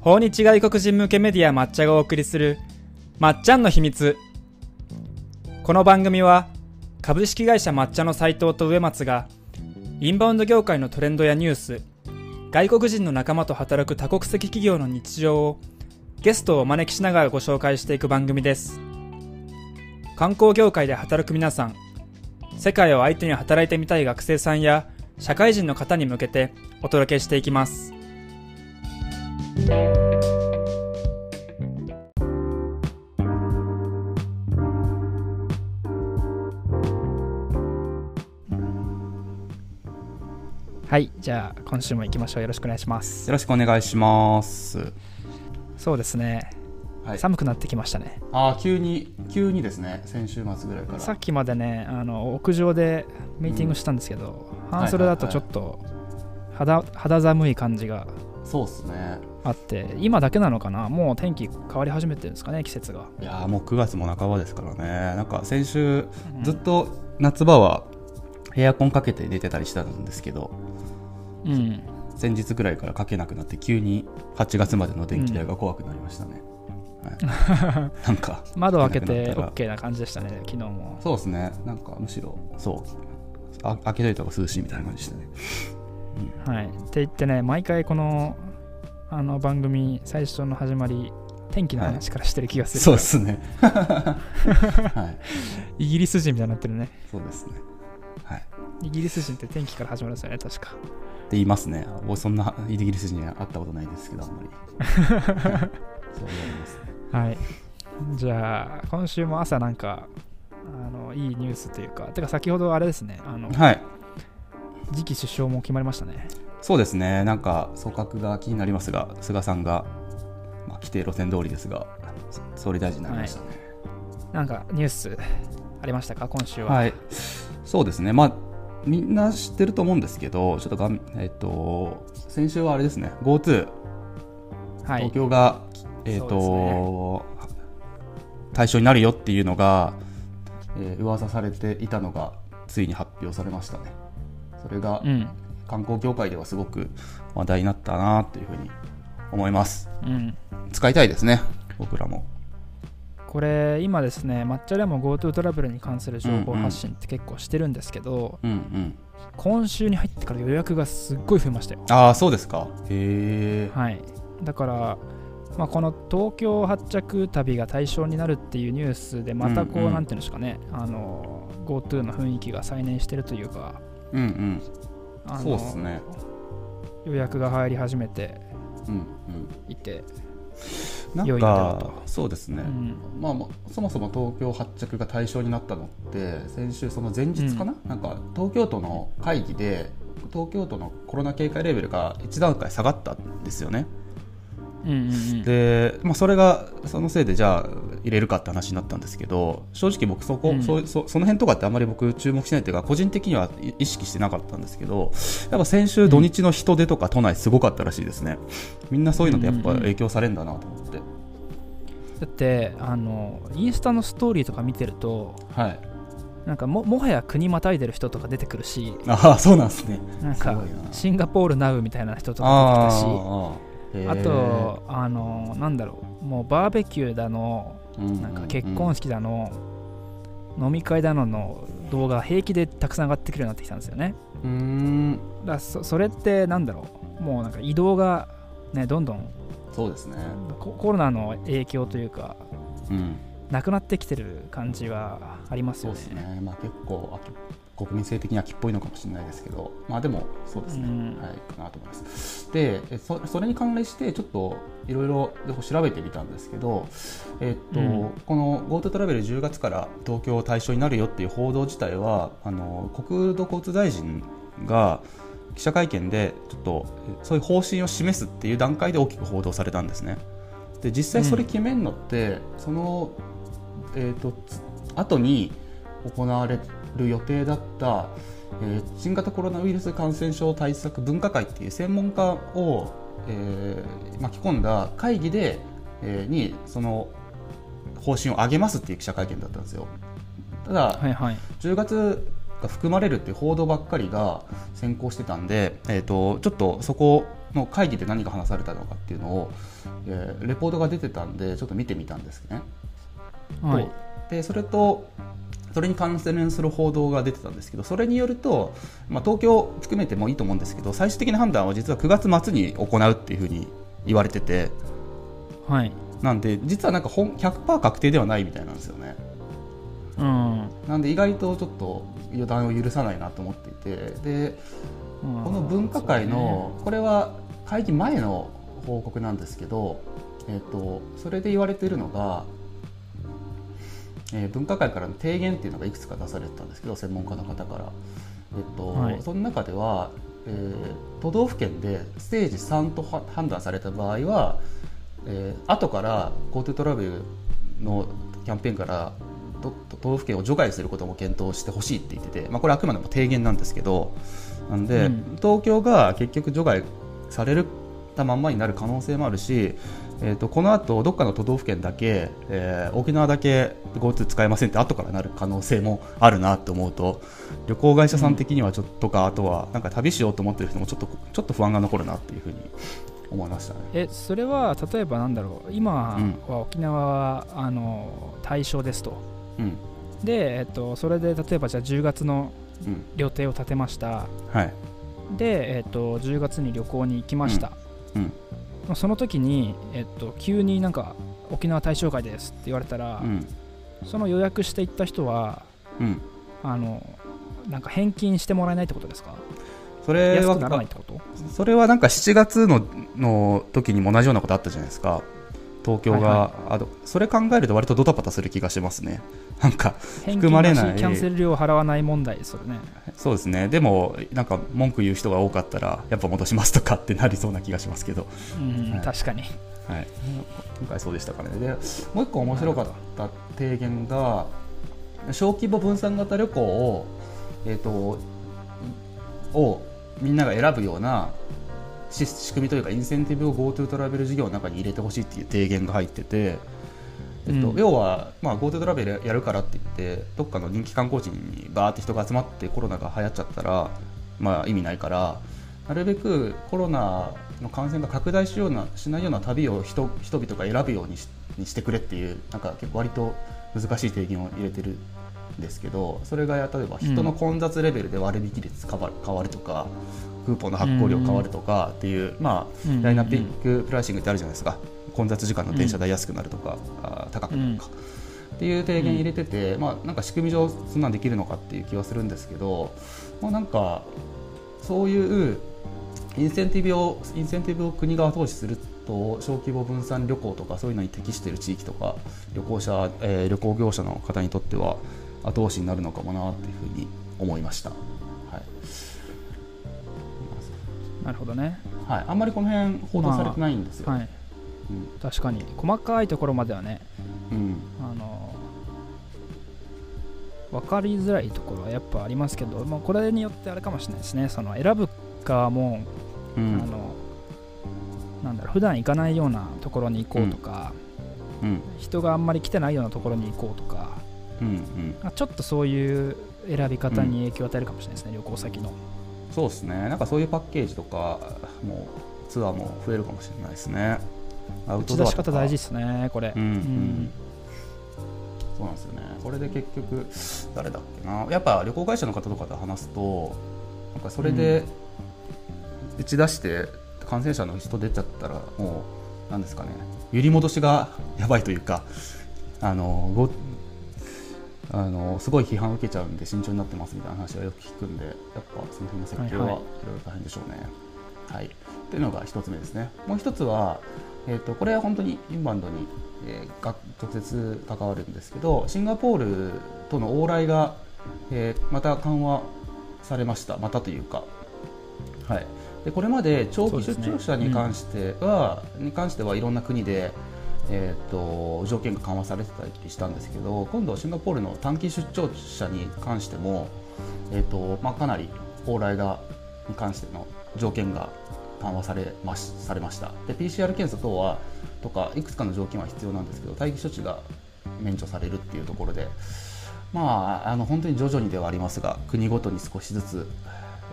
訪日外国人向けメディア抹茶がお送りするまっちゃんの秘密。この番組は株式会社抹茶の斉藤と植松がインバウンド業界のトレンドやニュース外国人の仲間と働く多国籍企業の日常をゲストをお招きしながらご紹介していく番組です。観光業界で働く皆さん世界を相手に働いてみたい学生さんや社会人の方に向けてお届けしていきます。はいじゃあ今週も行きましょう。よろしくお願いします。よろしくお願いします。そうですね、はい、寒くなってきましたね。あー急に急にですね。先週末ぐらいから。さっきまでねあの屋上でミーティングしたんですけど、半袖だとちょっと肌肌寒い感じがそうっすね。あって今だけなのかな？もう天気変わり始めてるんですかね？季節が。いやーもう9月も半ばですからね。なんか先週うん。ずっと夏場はエアコンかけて寝てたりしたんですけどうん。先日ぐらいからかけなくなって急に8月までの電気代が怖くなりましたね、はい、なんか窓開けて OK な感じでしたね昨日も。そうですね。なんかむしろそう。あ開けといた方が涼しいみたいな感じでしたねはい。って言ってね毎回このあの番組最初の始まり天気の話からしてる気がする、そうですね。はい。イギリス人みたいになってるね。そうですね。はい。イギリス人って天気から始まるんですよね確か。って言いますね。僕そんなイギリス人には会ったことないですけど、あんまり。は いそう言われますね。はい。じゃあ今週も朝なんかあのいいニュースというかてか先ほどあれですねあのはい。次期首相も決まりましたねそうですね。なんか、組閣が気になりますが、菅さんが、まあ、規定路線通りですが、そ総理大臣になりましたね。なんかニュースありましたか？今週は、はい。そうですね。まあ、みんな知ってると思うんですけど、ちょっとがん、えっと、先週はあれですね、GoTo、はい東京が、えっそうと、対象になるよっていうのが、えー噂されていたのが、ついに発表されましたね。それがうん観光業界ではすごく話題になったなというふうに思います。うん使いたいですね、僕らも。これ今ですね抹茶でも GoTo トラベルに関する情報発信って結構してるんですけど、うんうん。今週に入ってから予約がすっごい増えましたよああ、そうですか。へえ。はいだから、まあ、この東京発着旅が対象になるっていうニュースでまたこう、うんうんなんていうんですかねあの GoTo の雰囲気が再燃してるというかうんうん。そうですね。予約が入り始めてうんうん。いて、なん良いんだろうかとそうですね、うんまあまあ、そもそも東京発着が対象になったのって先週その前日かな,、なんか東京都の会議で東京都のコロナ警戒レベルが1段階下がったんですよねうんうんうん。で、まあ、それがそのせいでじゃあ入れるかって話になったんですけど正直僕そこ、うん。そそその辺とかってあんまり僕注目しないというか個人的には意識してなかったんですけどやっぱ先週土日の人出とか都内すごかったらしいですね。みんなそういうのでやっぱ影響されるんだなと思って、だってあのインスタのストーリーとか見てるとはい。なんかももはや国またいでる人とか出てくるしああそうなんですね。なんかシンガポールナウみたいな人とか出てきたしあとあのなんだろう。もうバーベキューだのなんか結婚式だの、飲み会だのの動画平気でたくさん上がってくるようになってきたんですよね。うーん。だそそれってなんだろう。もうなんか移動がねどんどんそうですね。ココロナの影響というかうん。なくなってきてる感じはありますそうよねですね。まあ結構秋国民性的に秋っぽいのかもしれないですけどまあでもそうですね、うん。はいかなと思います。でえそそれに関連してちょっといろいろ調べてみたんですけどえっと、うん。この GoTo トラベル10月から東京対象になるよっていう報道自体はあの国土交通大臣が記者会見でちょっとえそういう方針を示すっていう段階で大きく報道されたんですね。で実際それ決めるのって、その、えー、とつ後に行われる予定だった、えー新型コロナウイルス感染症対策分科会っていう専門家を、えー巻き込んだ会議で、えーにその方針を上げますっていう記者会見だったんですよ。ただ、はいはい10月が含まれるっていう報道ばっかりが先行してたんで、えー、とちょっとそこの会議で何が話されたのかっていうのを、えーレポートが出てたんでちょっと見てみたんですね。はいでそれとそれに関連する報道が出てたんですけどそれによると、まあ、東京含めてもいいと思うんですけど最終的な判断は実は9月末に行うっていうふうに言われててはい。なんで実はなんか本100%確定ではないみたいなんですよね。うん。なんで意外とちょっと予断を許さないなと思っていてでうん。この分科会の、これは会議前の報告なんですけど、えっとそれで言われているのが、えー分科会からの提言っていうのがいくつか出されてたんですけど専門家の方から、えっとはい。その中では、えー都道府県でステージ3とは判断された場合は、えー後から GoTo トラベルのキャンペーンから都都道府県を除外することも検討してほしいって言ってて、まあ、これあくまでも提言なんですけどなんで、うん。東京が結局除外されるたまんまになる可能性もあるし、えー、とこの後どっかの都道府県だけ、えー沖縄だけ GoTo 使えませんって後からなる可能性もあるなと思うと旅行会社さん的にはちょっとか、あとはなんか旅しようと思ってる人もちょっとちょっと不安が残るなっていうふうに思いましたね。えそれは例えばなんだろう今うんは沖縄はあの対象ですと。うん。で、えっと、それで例えばじゃあ10月のうん。予定を立てました。はい。で、えっと、10月に旅行に行きました、うん。まあその時に、えっと、急になんか沖縄対象外ですって言われたら、うん。その予約して行った人はうん、あのなんか返金してもらえないってことですか？それはそれはなんか7月のの時にも同じようなことあったじゃないですか東京が、はあとそれ考えると割とドタバタする気がしますね。なんか返含まれない。キャンセル料を払わない問題ですよね。そうですね。でもなんか文句言う人が多かったらやっぱ戻しますとかってなりそうな気がしますけど、うん、はい。確かに。はい、今回そうでしたかね。でもう一個面白かった提言が小規模分散型旅行を、えー、とをみんなが選ぶようなし仕組みというかインセンティブを GoTo トラベル事業の中に入れてほしいっていう提言が入ってて、えっとうん。要は、まあ、GoTo トラベルやるからって言ってどっかの人気観光地にバーって人が集まってコロナが流行っちゃったら、まあ、意味ないからなるべくコロナの感染が拡大しようなしないような旅を人人々が選ぶようにしにしてくれっていうなんか結構割と難しい提言を入れてるんですけどそれが例えば人の混雑レベルで割引率変わる変わるとかクーポンの発行量変わるとかっていう、まあ、うんダイナミックプライシングってあるじゃないですか。混雑時間の電車代安くなるとか、あー高くなるとか。っていう提言入れてて、まあ、なんか仕組み上そんなんできるのかっていう気はするんですけど、まあ、なんかそういうインセンティブをインセンティブを国が後押しすると小規模分散旅行とかそういうのに適している地域とか旅行者、えー旅行業者の方にとっては後押しになるのかもなっていうふうに思いました。なるほどね。はい、あんまりこの辺報道されてないんですよ。はい。確かに。細かいところまではねうん。うんあの分かりづらいところはやっぱありますけど、まあ、これによってあれかもしれないですね。その選ぶ側も、うん。あのなんだろう普段行かないようなところに行こうとか、うん。人があんまり来てないようなところに行こうとかうんうん。まあちょっとそういう選び方に影響を与えるかもしれないですね、旅行先のそうですね。なんかそういうパッケージとかもうツアーも増えるかもしれないですね。打ち出し方大事ですねこれ、うんうん。そうなんですよね。これで結局誰だっけな。やっぱ旅行会社の方とかと話すとなんかそれで打ち出して感染者の人出ちゃったらもうなんですかね。揺り戻しがやばいというかあのごあのすごい批判を受けちゃうんで慎重になってますみたいな話はよく聞くんでやっぱその辺の設計ははいはい。いろいろ大変でしょうね。はい、というのが一つ目ですね。もう一つは、えー、とこれは本当にインバウンドに、えーが直接関わるんですけどシンガポールとの往来が、えーまた緩和されました。またというか、はい、でこれまで長期出張者に関しては、に関してはいろんな国で、えー、と条件が緩和されてたりしたんですけど今度シンガポールの短期出張者に関しても、えーとまあ、かなり往来がに関しての条件が緩和されましされました。で PCR 検査等はとかいくつかの条件は必要なんですけど待機処置が免除されるっていうところでまああの本当に徐々にではありますが国ごとに少しずつ、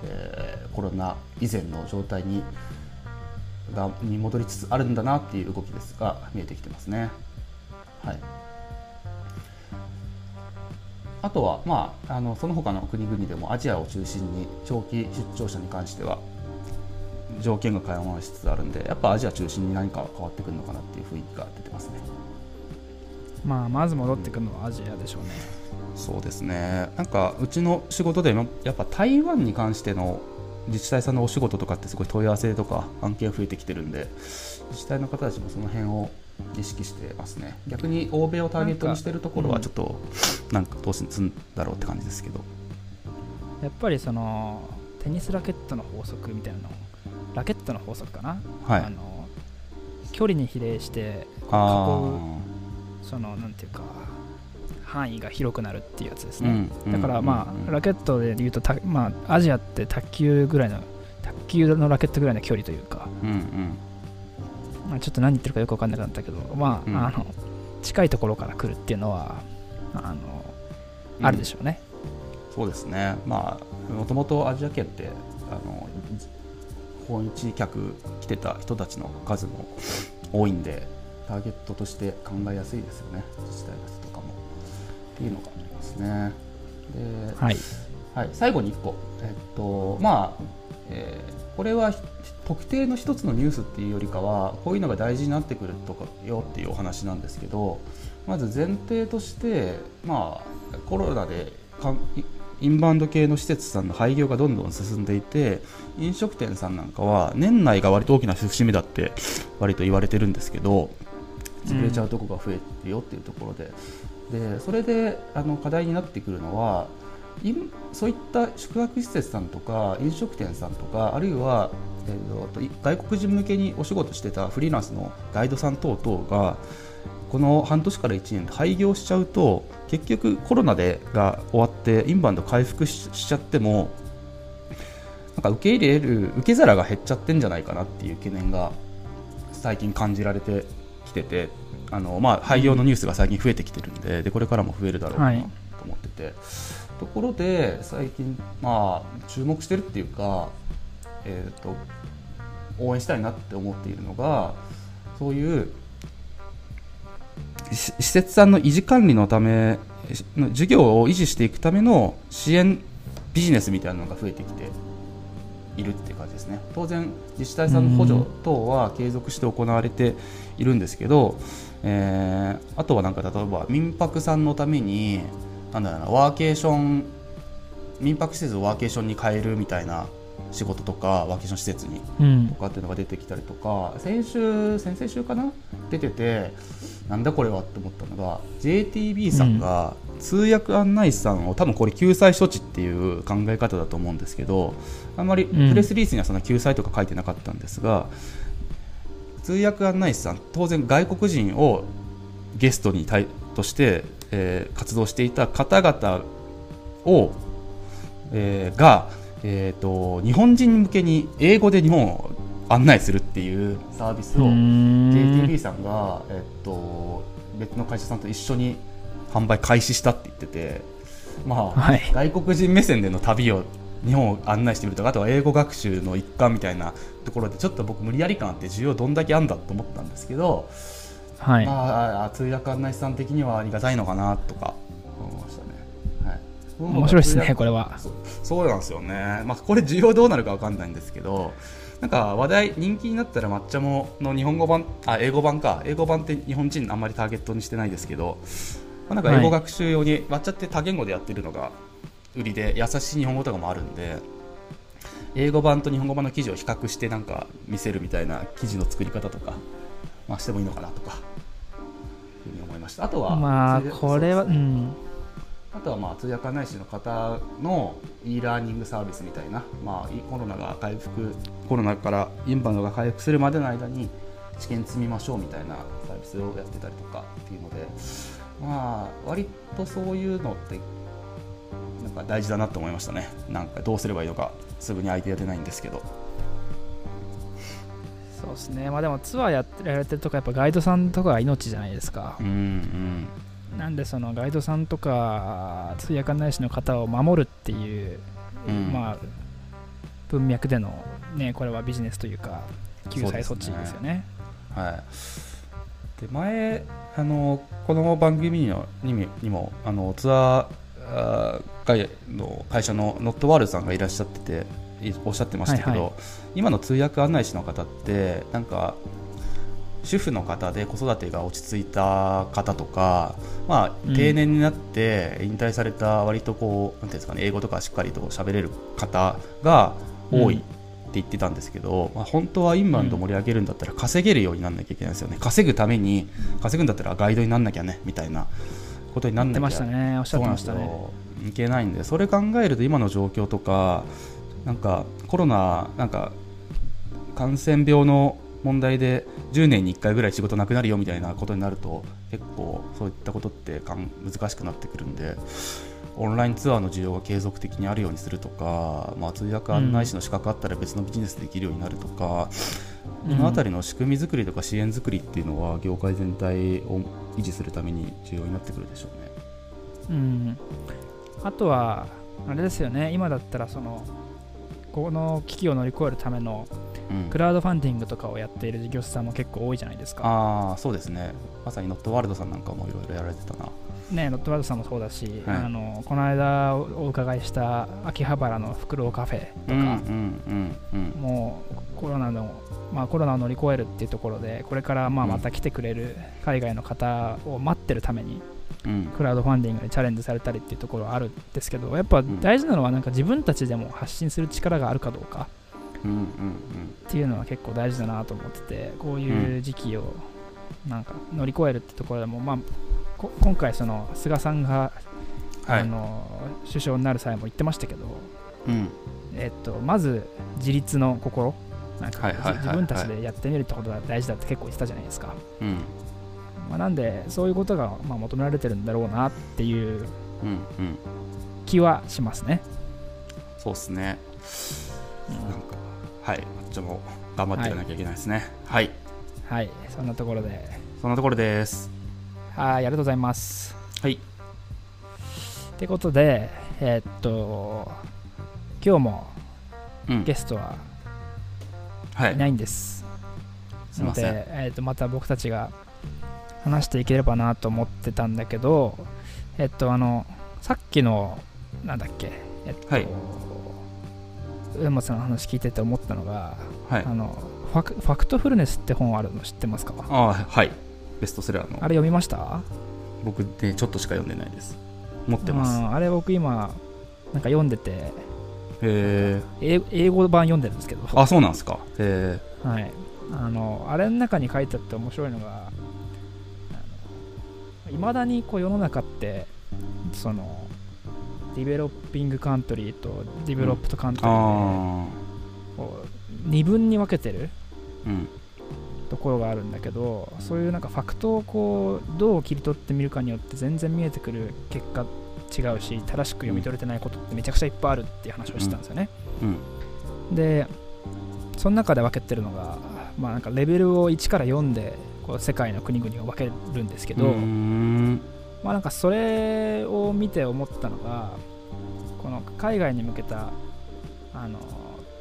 えーコロナ以前の状態にがに戻りつつあるんだなっていう動きですが見えてきてますね。はいあとは、まあ、あのその他の国々でもアジアを中心に長期出張者に関しては条件が緩和しつつあるんでやっぱアジア中心に何か変わってくるのかなっていう雰囲気が出てますね。まあまず戻ってくるのはアジアでしょうね。そうですねなんかうちの仕事でもやっぱ台湾に関しての自治体さんのお仕事とかってすごい問い合わせとか案件増えてきてるんで自治体の方たちもその辺を意識してますね。逆に欧米をターゲットにしてるところはちょっとなんかどうするんだろうって感じですけど。やっぱりそのテニスラケットの法則みたいなのラケットの法則かな、はい。あの距離に比例して囲うあそのなんていうか範囲が広くなるっていうやつですーね、うんだからまあ、うんうんラケットで言うとた、まあ、アジアって卓球ぐらいの卓球のラケットぐらいの距離というか、うんうん。まあ、ちょっと何言ってるかよく分かんなくなったけど、まあうん。あの近いところから来るっていうのはあの、あるでしょうね。そうですね、まあ、もともとアジア圏ってあの訪日客来てた人たちの数も多いんでターゲットとして考えやすいですよね。自治体の人とかもいうのがありますね。で、はい、はい、最後に1個、えっとまあえーこれはひ特定の一つのニュースっていうよりかはこういうのが大事になってくるとかよっていうお話なんですけどまず前提として、まあ、コロナでかんイインバウンド系の施設さんの廃業がどんどん進んでいて飲食店さんなんかは年内が割と大きな節目だって割と言われてるんですけど潰れちゃうとこが増えてるよっていうところで,、でそれであの課題になってくるのはそういった宿泊施設さんとか飲食店さんとかあるいは、えーと外国人向けにお仕事してたフリーランスのガイドさん等々がこの半年から1年で廃業しちゃうと結局コロナでが終わってインバウンド回復ししちゃってもなんか受け入れる受け皿が減っちゃってんじゃないかなっていう懸念が最近感じられてきてて。あの、まあ、廃業のニュースが最近増えてきてるんででこれからも増えるだろうなはいと思ってて、ところで最近、まあ、注目してるっていうか、えー、と応援したいなって思っているのがそういうし施設さんの維持管理のため事業を維持していくための支援ビジネスみたいなのが増えてきているっていう感じですね。当然自治体さんの補助等は継続して行われているんですけど、えーあとはなんか例えば民泊さんのためになんだろうなワーケーション民泊施設をワーケーションに変えるみたいな仕事とかワーケーション施設にうん。とかっていうのが出てきたりとか先週先々週かな？出ててなんだこれはって思ったのが JTB さんが通訳案内士さんを多分これ救済処置っていう考え方だと思うんですけどあんまりうん。プレスリリースにはそんな救済とか書いてなかったんですが、通訳案内士さん当然外国人をゲストに対として、えー活動していた方々を、えーが、えー、と日本人向けに英語で日本を案内するっていうサービスを JTB さんが、えっと、別の会社さんと一緒に販売開始したって言ってて、まあはい。外国人目線での旅を日本を案内してみるとかあとは英語学習の一環みたいなところでちょっと僕無理やり感あって需要どんだけあんだと思ったんですけど、はい、まあ、通訳案内士さん的にはありがたいのかなとか思いましたね。はい、面白いですねこれは。そうそうなんですよね、まあ、これ需要どうなるかわかんないんですけどなんか話題人気になったら抹茶もの日本語版あ英語版か。英語版って日本人あんまりターゲットにしてないですけど、まあ、なんか英語学習用に、抹茶って多言語でやってるのが売りで優しい日本語とかもあるんで英語版と日本語版の記事を比較してなんか見せるみたいな記事の作り方とか、まあ、してもいいのかなとかいうふうに思いました。あとはまあこれはそうね。ん。あとはまあ通訳案内士の方の e ラーニングサービスみたいな、まあ、いコロナが回復コロナからインバウンドが回復するまでの間に知見積みましょうみたいなサービスをやってたりとかっていうので、まあ、割とそういうのってなんか大事だなと思いましたね。なんかどうすればいいのかすぐにアイデア出ないんですけど。そうですね。まあでもツアーやってられてるとかやっぱガイドさんとかが命じゃないですか。うんうん。なんでそのガイドさんとか通訳案内士の方を守るっていう、うん。まあ文脈でのねこれはビジネスというか救済措置ですよね。はい、で前あのこの番組にのにもにもあのツアー会の会社のノットワールドさんがいらっしゃってていおっしゃってましたけど、はいはい。今の通訳案内士の方ってなんか主婦の方で子育てが落ち着いた方とか、まあ、うん。定年になって引退された割とこう、なんていうんですかね英語とかしっかりと喋れる方が多い言ってたんですけど、まあ、本当はインバウンド盛り上げるんだったら稼げるようにならなきゃいけないんですよね。稼ぐために稼ぐんだったらガイドになんなきゃねみたいなことになん言ってなきゃましたね、おっしゃってましたね。いけないんでそれ考えると今の状況とかなんかコロナなんか感染病の問題で10年に1回ぐらい仕事なくなるよみたいなことになると結構そういったことって難しくなってくるんでオンラインツアーの需要が継続的にあるようにするとか、まあ、通訳案内士の資格あったら別のビジネスできるようになるとか、うん。この辺りの仕組み作りとか支援作りっていうのは業界全体を維持するために重要になってくるでしょうね。うん、あとは、あれですよね、今だったらその、この危機を乗り越えるためのうん。クラウドファンディングとかをやっている事業者さんも結構多いじゃないですか。ああそうですね。まさにノットワールドさんなんかもいろいろやられてたなね、ノットワールドさんもそうだし、はい。あのこの間おお伺いした秋葉原のフクロウカフェとか、もうコロナの、まあ、コロナを乗り越えるっていうところで、これからまあうん。また来てくれる海外の方を待ってるために、うん。うんクラウドファンディングにチャレンジされたりっていうところはあるんですけど、やっぱ大事なのはなんか自分たちでも発信する力があるかどうかっていうのは結構大事だなと思ってて、こういう時期をなんか乗り越えるってところでも、まあ、こ今回、その菅さんが、はい。あの首相になる際も言ってましたけど、うん。えっと、まず自立の心。なんかはいはいはいはい。自分たちでやってみるってことが大事だって結構言ってたじゃないですか、うん。まあ、なんでそういうことがまあ求められてるんだろうなっていううんうん。気はしますね、そうですね。うん。なんかはい。こっちも頑張っていかなきゃいけないですね。はい、はい。そんなところで。そんなところですはいありがとうございます。はい。ってことでえっと今日もうん。ゲストははい。いないんです、すいません。ので、えっとまた僕たちが話していければなと思ってたんだけどえっとあのさっきのなんだっけえっと、はい。上松さんの話聞いてて思ったのが、はい。あのファクファクトフルネスって本あるの知ってますか？あーはいベストセラーの。あれ読みました？僕でちょっとしか読んでないです。持ってます。うんあれ僕今なんか読んでて。へえ英英語版読んでるんですけど。あそうなんですか。へはい、あのあれの中に書いてあって面白いのがいまだにこう世の中ってその developing country と developed country であこう二分に分けてる。あうんところがあるんだけどそういうなんかファクトをこうどう切り取ってみるかによって全然見えてくる結果違うし正しく読み取れてないことってめちゃくちゃいっぱいあるっていう話をしてたんですよね、うん。でその中で分けてるのが、まあ、なんかレベルを1から4でこう世界の国々を分けるんですけど、まあ、なんかそれを見て思ったのがこの海外に向けたあの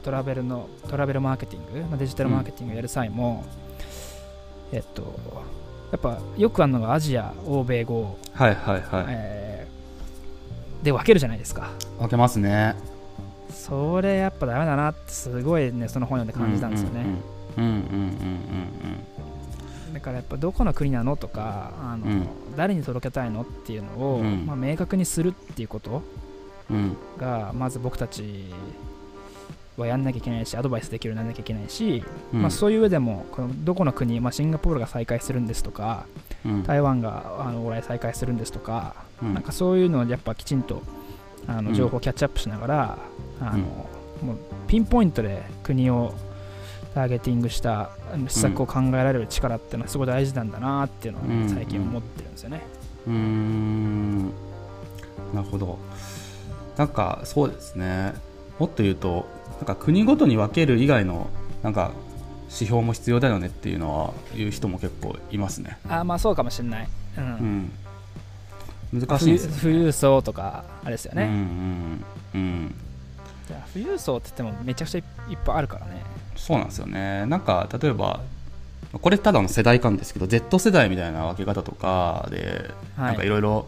トラベルのトラベルマーケティング、まあ、デジタルマーケティングをやる際も、えっとやっぱよくあるのがアジア欧米豪、はいはいはい、えーで分けるじゃないですか。分けますね。それやっぱダメだなってすごいねその本読んで感じたんですよね、だからやっぱどこの国なのとかあの、うん。誰に届けたいのっていうのを、うん。まあ、明確にするっていうことがまず僕たちはやんなきゃいけないしアドバイスできるようにならなきゃいけないし、うん。まあ、そういう上でもこのどこの国、まあ、シンガポールが再開するんですとかうん。台湾があの往来再開するんですとか,、うん。なんかそういうのをやっぱきちんとあうん。の情報をキャッチアップしながら、あのもうピンポイントで国をターゲティングした施策を考えられる力っていうのはすごい大事なんだなっていうのをね、うん。最近思ってるんですよね。うーん。なるほど。なんかそうですねもっと言うとなんか国ごとに分ける以外のなんか指標も必要だよねっていうのは言う人も結構いますね。あまあそうかもしれない。うん。うん。難しいね。富裕層とかあれですようんうね、んうん。富裕層って言ってもめちゃくちゃいっぱいあるからね。そうなんですよね。なんか例えばこれただの世代間ですけど Z 世代みたいな分け方とかで、はい。なんかいろいろ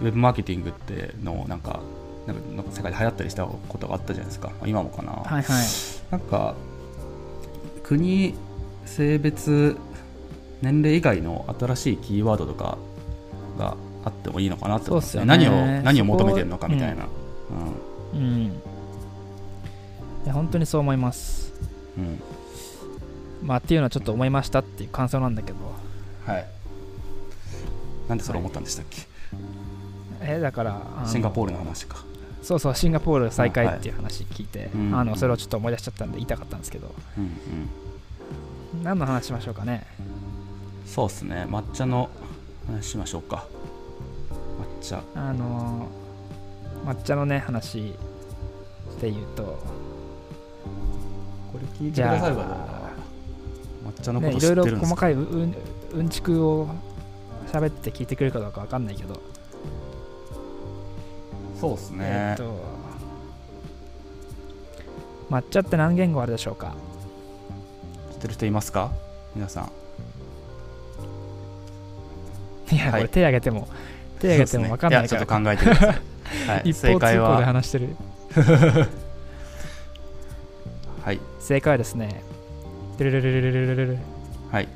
ウェブマーケティングってのなんかなんかなんか世界で流行ったりしたことがあったじゃないですか、まあ今もかな、はいはい。なんか国性別年齢以外の新しいキーワードとかがあってもいいのかなって思っすよね。何を何を求めてるのかみたいな、うん。いや本当にそう思います。うん。うんまあっていうのはちょっと思いましたっていう感想なんだけど。はい。なんでそれ思ったんでしたっけ、えだからシンガポールの話かそうそうシンガポール再開っていう話聞いて、うんあのそれをちょっと思い出しちゃったんで言いたかったんですけど。うんうん。何の話しましょうかね？そうですね。抹茶の話しましょうか。抹茶。あの抹茶のね話で言うと。これ聞いてくださるかな抹茶のこねいと知ろいろ細ってるんですか、かいうんうんちくを喋って聞いてくれるかどうかわかんないけど、そうですね、えっと。抹茶って何言語あるでしょうか？知ってる人いますか？皆さん。いや、はい。これ手挙げても手挙げても分かんないから、ねいやちょっと考えてください、はい、一方通正解行では話してる。はい。正解はですねルルルルルルルルルはい。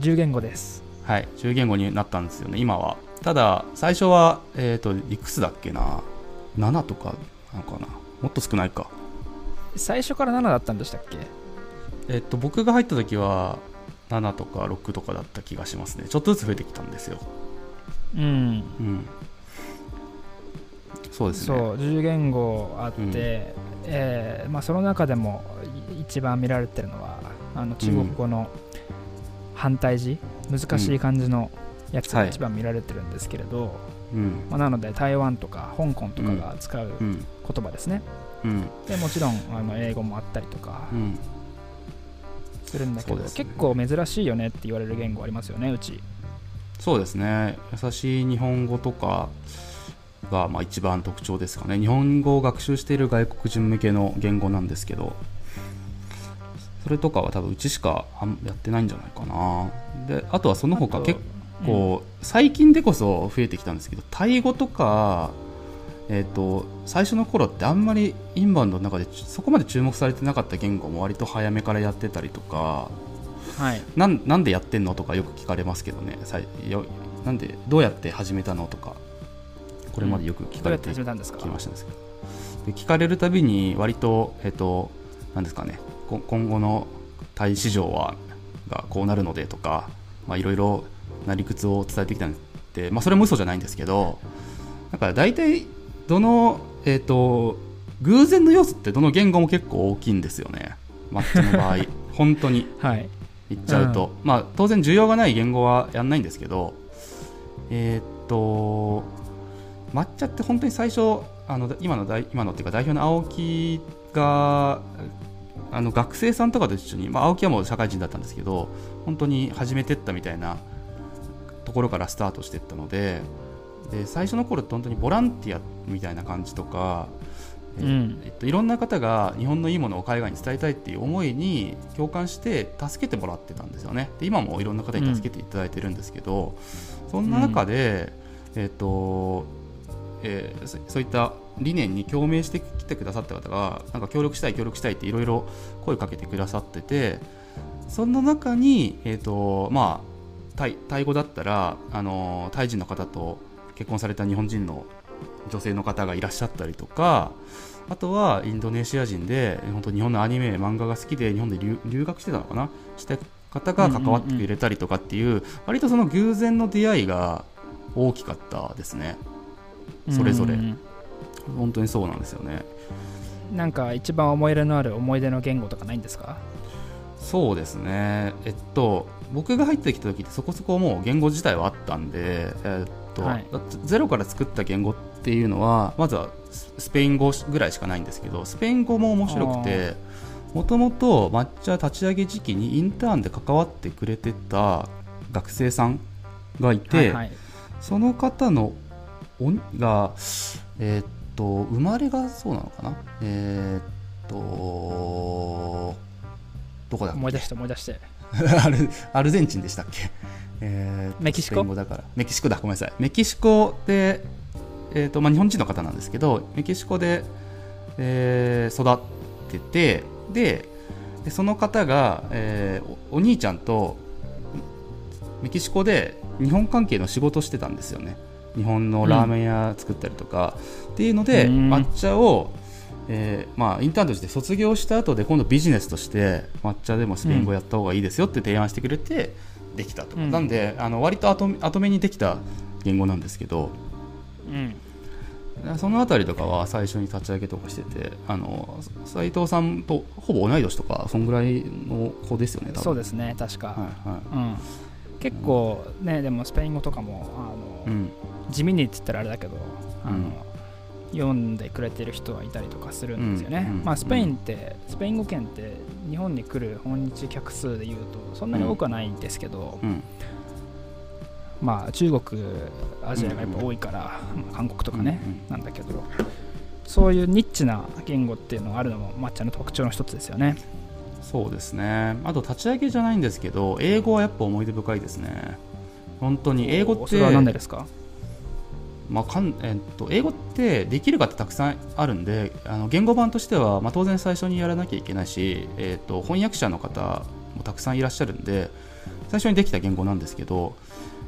10言語です。はい。10言語になったんですよね今はただ最初はえっ、といくつだっけな？7とかなのかな？もっと少ないか。最初から7だったんでしたっけ？えっ、と僕が入った時は7とか6とかだった気がしますね。ちょっとずつ増えてきたんですよ。うん。うん。そうですね。そう10言語あって、うん。えーまあ、その中でもい一番見られてるのはあの中国語の反対字、難しい漢字のやつがはい一番見られてるんですけれど、うん。まあ、なので台湾とか香港とかが使ううん。言葉ですね、うん。でもちろんあの英語もあったりとかうん。するんだけど、そうですね。結構珍しいよねって言われる言語ありますよねうち。そうですね。優しい日本語とかがまあ一番特徴ですかね。日本語を学習している外国人向けの言語なんですけどそれとかは多分うちしかやってないんじゃないかな。であとはその他あと結構最近でこそ増えてきたんですけどタイ語とかえー、と最初の頃ってあんまりインバウンドの中でそこまで注目されてなかった言語も割と早めからやってたりとかはい。なんなんでやってんのとかよく聞かれますけどね。さいよなんでどうやって始めたのとかこれまでよく聞かれて始めた。ん。ですかきましたんですけどで聞かれるたびに割とえっ、となんですかね。こ今後のタイ市場はがこうなるのでとかまあいろいろな理屈を伝えてきたんで、まあ、それも嘘じゃないんですけどだから大体どのえっ、と偶然の要素ってどの言語も結構大きいんですよね。抹茶の場合。本当に。はい。言っちゃうと、まあ当然需要がない言語はやんないんですけどえーっと抹茶って本当に最初あの今の代今のっていうか代表の青木があの学生さんとかと一緒に、まあ、青木はもう社会人だったんですけど本当に始めてったみたいなところからスタートしていったのでで最初の頃って本当にボランティアみたいな感じとか、えうん。えっと、いろんな方が日本のいいものを海外に伝えたいっていう思いに共感して助けてもらってたんですよね。で今もいろんな方に助けていただいてるんですけど、そんな中で、えっとえーそそういった理念に共鳴してきてくださった方がなんか協力したい協力したいっていろいろ声かけてくださっててその中に、えーとまあ、タイタイ語だったら、あのタイ人の方と結婚された日本人の女性の方がいらっしゃったりとかあとはインドネシア人で本当日本のアニメ漫画が好きで日本で留留学してたのかな？した方が関わってくれたりとかっていう,、割とその偶然の出会いが大きかったですね。それぞれ。うん。本当にそうなんですよね。なんか一番思い入れのある思い出の言語とかないんですか？そうですね。えっと僕が入ってきた時ってそこそこもう言語自体はあったんで、えっとはい。ゼロから作った言語っていうのはまずはススペイン語ぐらいしかないんですけどスペイン語も面白くてもともと抹茶立ち上げ時期にインターンで関わってくれてた学生さんがいて、はいはい。その方のおが、えーっと生まれがそうなのかな？えー、っとどこだ思い出して思い出して アルアルゼンチンでしたっけ、えーメキシコ？だから。メキシコだ。ごめんなさい。メキシコで、えーとまあ、日本人の方なんですけどメキシコで、えー育っててででその方が、えーおお兄ちゃんとメキシコで日本関係の仕事をしてたんですよね。日本のラーメン屋作ったりとか、っていうのでうん。抹茶を、えーまあ、インターンとして卒業した後で今度ビジネスとして抹茶でもスペイン語やった方がいいですよって提案してくれてできたと、うんなん。であの割と後後目にできた言語なんですけどうん。そのあたりとかは最初に立ち上げとかしててあの斉藤さんとほぼ同い年とかそんぐらいの子ですよねそうですね確か、はいはい。うん、結構ねでもスペイン語とかもあの、うん。地味にって言ったらあれだけどあの、うん読んでくれてる人はいたりとかするんですよね、まあ、スペインってスペイン語圏って日本に来る訪日客数でいうとそんなに多くはないんですけど、うん。まあ中国アジアがやっぱ多いから、まあ韓国とかね、なんだけどそういうニッチな言語っていうのがあるのも抹茶の特徴の一つですよね。そうですね。あと立ち上げじゃないんですけど英語はやっぱ思い出深いですね。本当に英語ってそれは何でですか？まあかんえっと、英語ってできる方たくさんあるんであの言語版としては、まあ、当然最初にやらなきゃいけないし、えっと、翻訳者の方もたくさんいらっしゃるんで最初にできた言語なんですけど、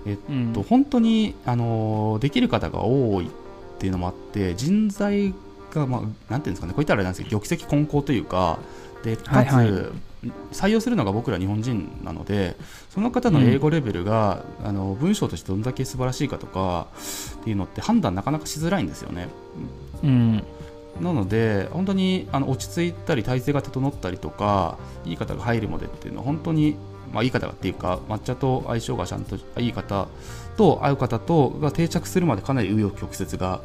えっうん。と、本当にあのできる方が多いっていうのもあって人材が、まあ、なんていうんですかねこういったらあれなんですけど玉石混交というかでかつ、はいはい採用するのが僕ら日本人なのでその方の英語レベルが、あの文章としてどんだけ素晴らしいかとかっていうのって判断なかなかしづらいんですよね。うん。なので本当にあの落ち着いたり体制が整ったりとかいい方が入るまでっていうのは本当に、まあ、いい方がっていうか抹茶と相性がちゃんといい方と合う方とが定着するまでかなり紆余曲折が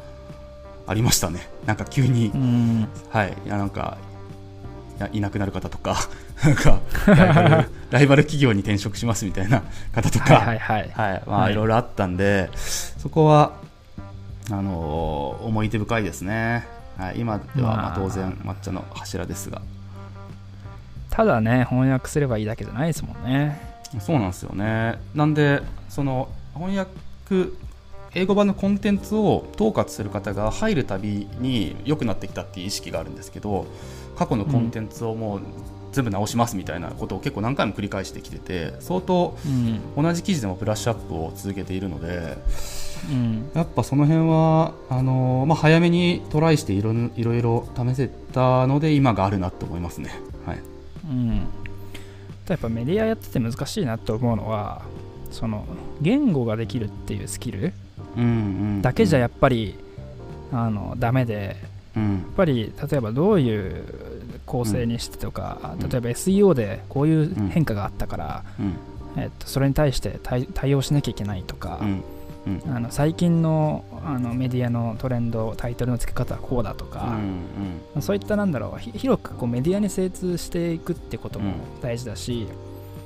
ありましたね。なんか急に、うん。はい、いやなんかいなくなる方とか なんかライバル ライバル企業に転職しますみたいな方とか、はいはいはい。はいまあ、はい。いろいろあったんで、そこはあのー思い出深いですね、はい、今ではままああ。当然抹茶の柱ですが。ただね翻訳すればいいだけじゃないですもんね。そうなんですよね。なんでその翻訳英語版のコンテンツを統括する方が入るたびに良くなってきたっていう意識があるんですけど過去のコンテンツをもう全部直しますみたいなことを結構何回も繰り返してきてて相当うん。同じ記事でもブラッシュアップを続けているのでうん。やっぱその辺はあのーまあ、早めにトライしていろいろいろ試せたので今があるなと思いますね。はい。うん。やっぱメディアやってて難しいなと思うのはその言語ができるっていうスキルだけじゃやっぱり、あのダメでうん。やっぱり例えばどういう構成にしてとか、うん。例えば SEO でこういう変化があったから、うん。えっと、それに対して対対応しなきゃいけないとか、あの最近のあのメディアのトレンドタイトルの付け方はこうだとか、うん。そういったなんだろうひ広くこうメディアに精通していくってことも大事だし、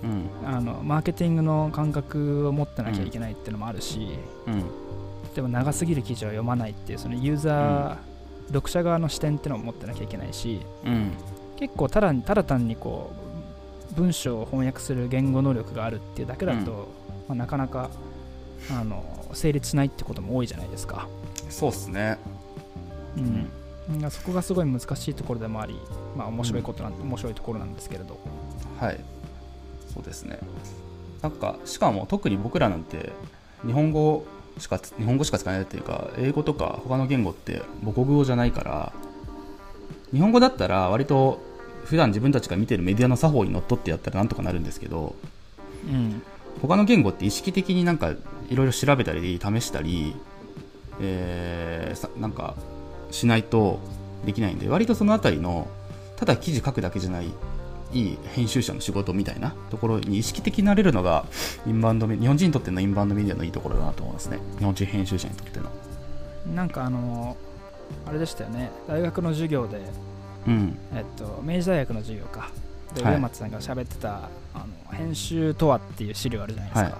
うん。あのマーケティングの感覚を持ってなきゃいけないっていうのもあるし、うん。でも長すぎる記事を読まないっていうそのユーザー、読者側の視点っていうのを持ってなきゃいけないしうん結構ただただ単にこう文章を翻訳する言語能力があるっていうだけだと、まあ、なかなかあの成立しないってことも多いじゃないですか。そうっすね。うんそこがすごい難しいところでもあり、まあ、面白いことなん、面白いところなんですけれど。はいそうですね。なんかしかも特に僕らなんて日本語しか日本語しか使えないっていうか英語とか他の言語って母国語じゃないから日本語だったら割と普段自分たちが見てるメディアの作法にのっとってやったらなんとかなるんですけどうん他の言語って意識的になんかいろいろ調べたり試したり、えーなんかしないとできないんで割とそのあたりのただ記事書くだけじゃないいい編集者の仕事みたいなところに意識的になれるのがインバウンドメ日本人にとってのインバウンドメディアのいいところだなと思いますね。日本人編集者にとっての。なんかあのあれでしたよね。大学の授業で、うん。えっと、明治大学の授業か。ではい。上松さんが喋ってた、あの編集とはっていう資料あるじゃないですか、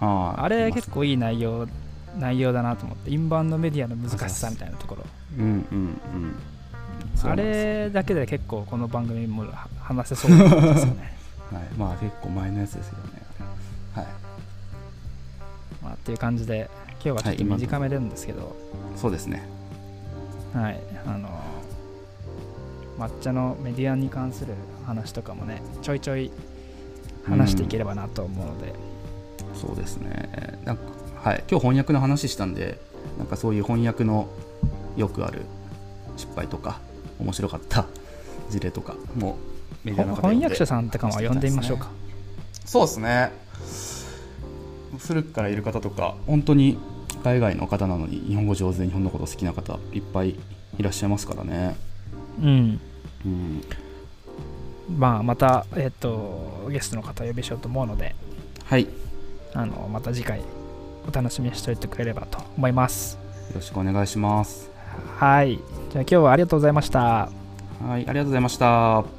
あーあれ結構いい内容内容だなと思ってインバウンドメディアの難しさみたいなところ。うんうんうんあれだけで結構この番組もは話せそうなんですよね、はい、まあ結構前のやつですよね。はい。まあ、っていう感じで今日はちょっと短めなんですけど、そうですね。はい、あの抹茶のメディアに関する話とかもねちょいちょい話していければなと思うので、そうですね。なんかはい。今日翻訳の話したんでなんかそういう翻訳のよくある失敗とか面白かった事例とかもメディアの方翻訳者さんとかも呼んでみましょうか、そうですね。古くからいる方とか本当に海外の方なのに日本語上手で日本のこと好きな方いっぱいいらっしゃいますからね。うん。うん。まあまたえっ、とゲストの方お呼びしようと思うのではい。よあのまた次回お楽しみにしておいてくれればと思います。ろしくお願いします。はいじゃあ今日はありがとうございました。はいありがとうございました。